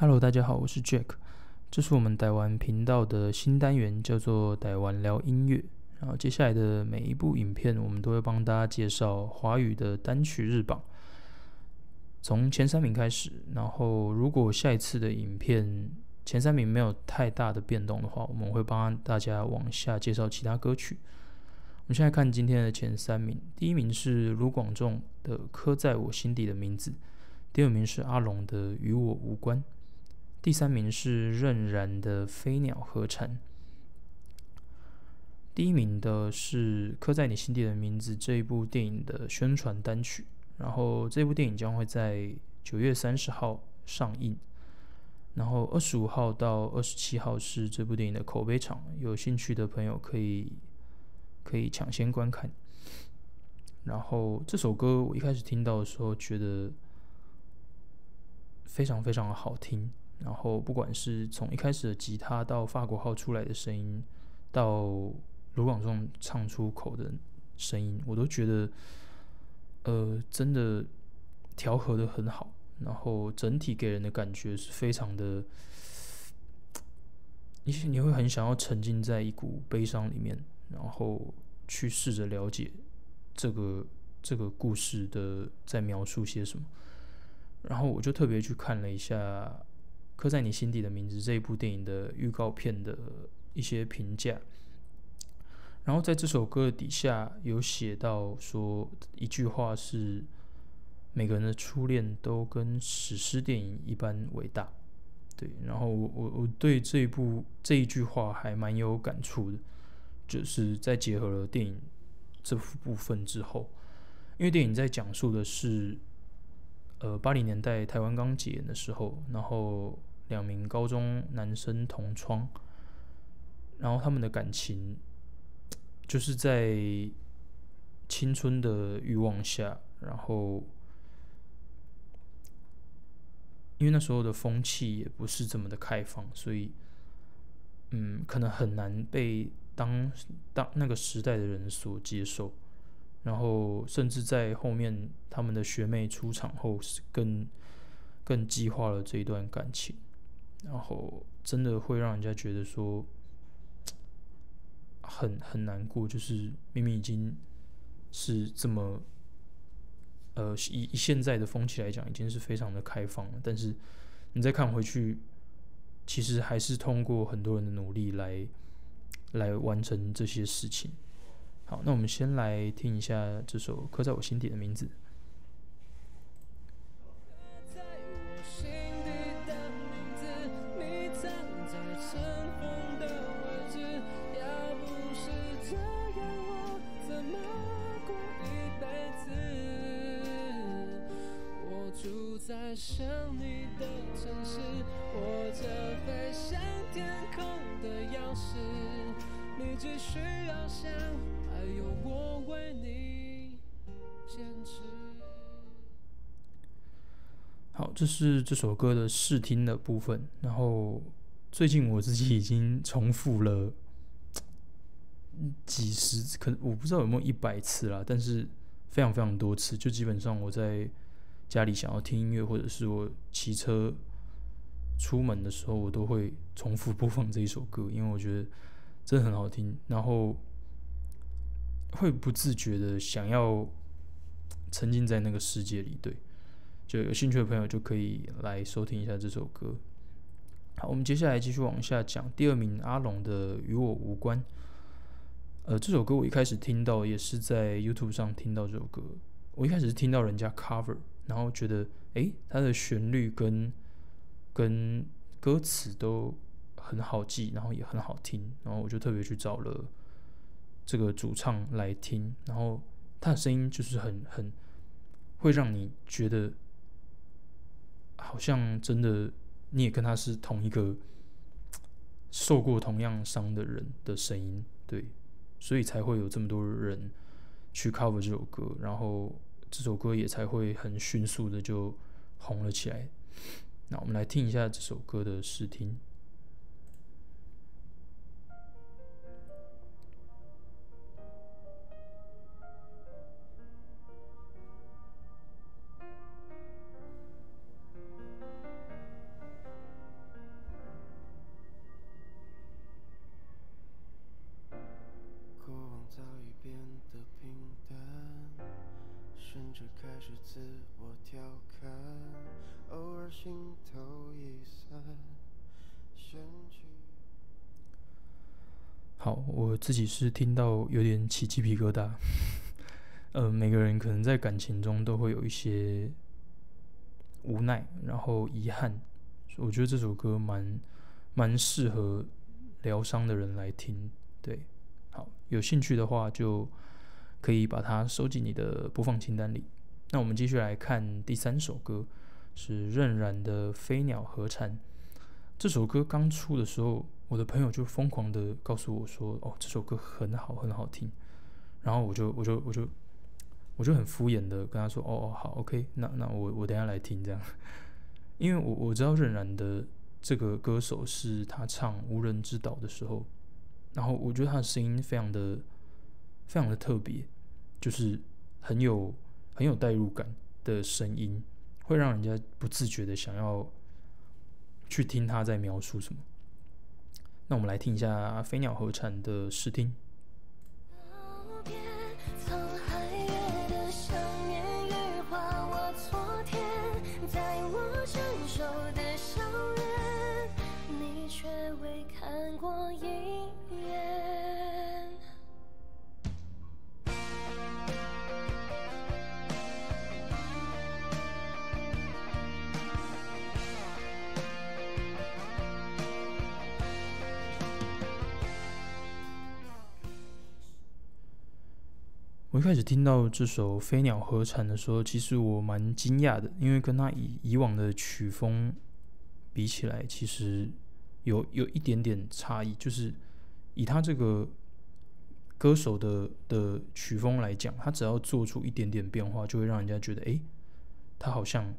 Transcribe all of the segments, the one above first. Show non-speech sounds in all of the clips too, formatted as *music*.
Hello，大家好，我是 Jack，这是我们台湾频道的新单元，叫做台湾聊音乐。然后接下来的每一部影片，我们都会帮大家介绍华语的单曲日榜，从前三名开始。然后如果下一次的影片前三名没有太大的变动的话，我们会帮大家往下介绍其他歌曲。我们现在看今天的前三名，第一名是卢广仲的《刻在我心底的名字》，第二名是阿龙的《与我无关》。第三名是任然的《飞鸟和蝉》，第一名的是《刻在你心底的名字》这一部电影的宣传单曲。然后这部电影将会在九月三十号上映，然后二十五号到二十七号是这部电影的口碑场，有兴趣的朋友可以可以抢先观看。然后这首歌我一开始听到的时候觉得非常非常的好听。然后，不管是从一开始的吉他到法国号出来的声音，到卢广仲唱出口的声音，我都觉得，呃，真的调和的很好。然后整体给人的感觉是非常的，你你会很想要沉浸在一股悲伤里面，然后去试着了解这个这个故事的在描述些什么。然后我就特别去看了一下。刻在你心底的名字这一部电影的预告片的一些评价，然后在这首歌底下有写到说一句话是：每个人的初恋都跟史诗电影一般伟大。对，然后我我我对这部这一句话还蛮有感触的，就是在结合了电影这部分之后，因为电影在讲述的是呃八零年代台湾刚解严的时候，然后。两名高中男生同窗，然后他们的感情就是在青春的欲望下，然后因为那时候的风气也不是这么的开放，所以嗯，可能很难被当当那个时代的人所接受。然后甚至在后面他们的学妹出场后，更更激化了这一段感情。然后真的会让人家觉得说很很难过，就是明明已经是这么，呃，以以现在的风气来讲，已经是非常的开放了，但是你再看回去，其实还是通过很多人的努力来来完成这些事情。好，那我们先来听一下这首刻在我心底的名字。想你的城市，握着飞向天空的钥匙，你只需要想，还有我为你坚持。好，这是这首歌的试听的部分。然后最近我自己已经重复了几十，可能我不知道有没有一百次啦，但是非常非常多次，就基本上我在。家里想要听音乐，或者是我骑车出门的时候，我都会重复播放这一首歌，因为我觉得真的很好听，然后会不自觉的想要沉浸在那个世界里。对，就有兴趣的朋友就可以来收听一下这首歌。好，我们接下来继续往下讲，第二名阿龙的《与我无关》。呃，这首歌我一开始听到也是在 YouTube 上听到这首歌，我一开始是听到人家 cover。然后觉得，哎，它的旋律跟跟歌词都很好记，然后也很好听，然后我就特别去找了这个主唱来听，然后他的声音就是很很会让你觉得好像真的你也跟他是同一个受过同样伤的人的声音，对，所以才会有这么多人去 cover 这首歌，然后。这首歌也才会很迅速的就红了起来。那我们来听一下这首歌的试听。甚至开始自我调侃偶尔心头一酸好，我自己是听到有点起鸡皮疙瘩。*laughs* 呃，每个人可能在感情中都会有一些无奈，然后遗憾。我觉得这首歌蛮蛮适合疗伤的人来听。对，好，有兴趣的话就可以把它收进你的播放清单里。那我们继续来看第三首歌，是任然的《飞鸟和蝉》。这首歌刚出的时候，我的朋友就疯狂的告诉我说：“哦，这首歌很好，很好听。”然后我就我就我就我就很敷衍的跟他说：“哦哦，好，OK，那那我我等下来听这样。” *laughs* 因为我我知道任然的这个歌手是他唱《无人之岛》的时候，然后我觉得他的声音非常的非常的特别，就是很有很有代入感的声音，会让人家不自觉的想要。去听他在描述什么。那我们来听一下飞鸟合唱的试听。我一开始听到这首《飞鸟和蝉》的时候，其实我蛮惊讶的，因为跟他以以往的曲风比起来，其实有有一点点差异。就是以他这个歌手的的曲风来讲，他只要做出一点点变化，就会让人家觉得，哎，他好像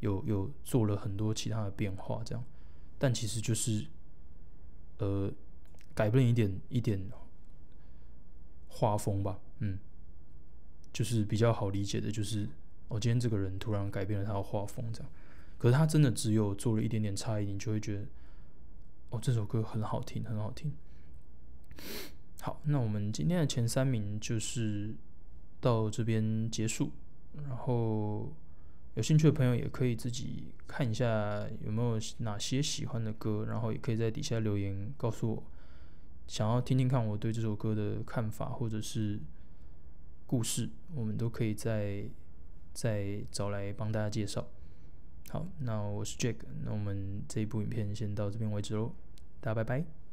有有做了很多其他的变化这样。但其实就是，呃，改变一点一点画风吧，嗯。就是比较好理解的，就是我今天这个人突然改变了他的画风，这样。可是他真的只有做了一点点差异，你就会觉得，哦，这首歌很好听，很好听。好，那我们今天的前三名就是到这边结束。然后有兴趣的朋友也可以自己看一下有没有哪些喜欢的歌，然后也可以在底下留言告诉我，想要听听看我对这首歌的看法，或者是。故事，我们都可以再再找来帮大家介绍。好，那我是 Jack，那我们这一部影片先到这边为止喽，大家拜拜。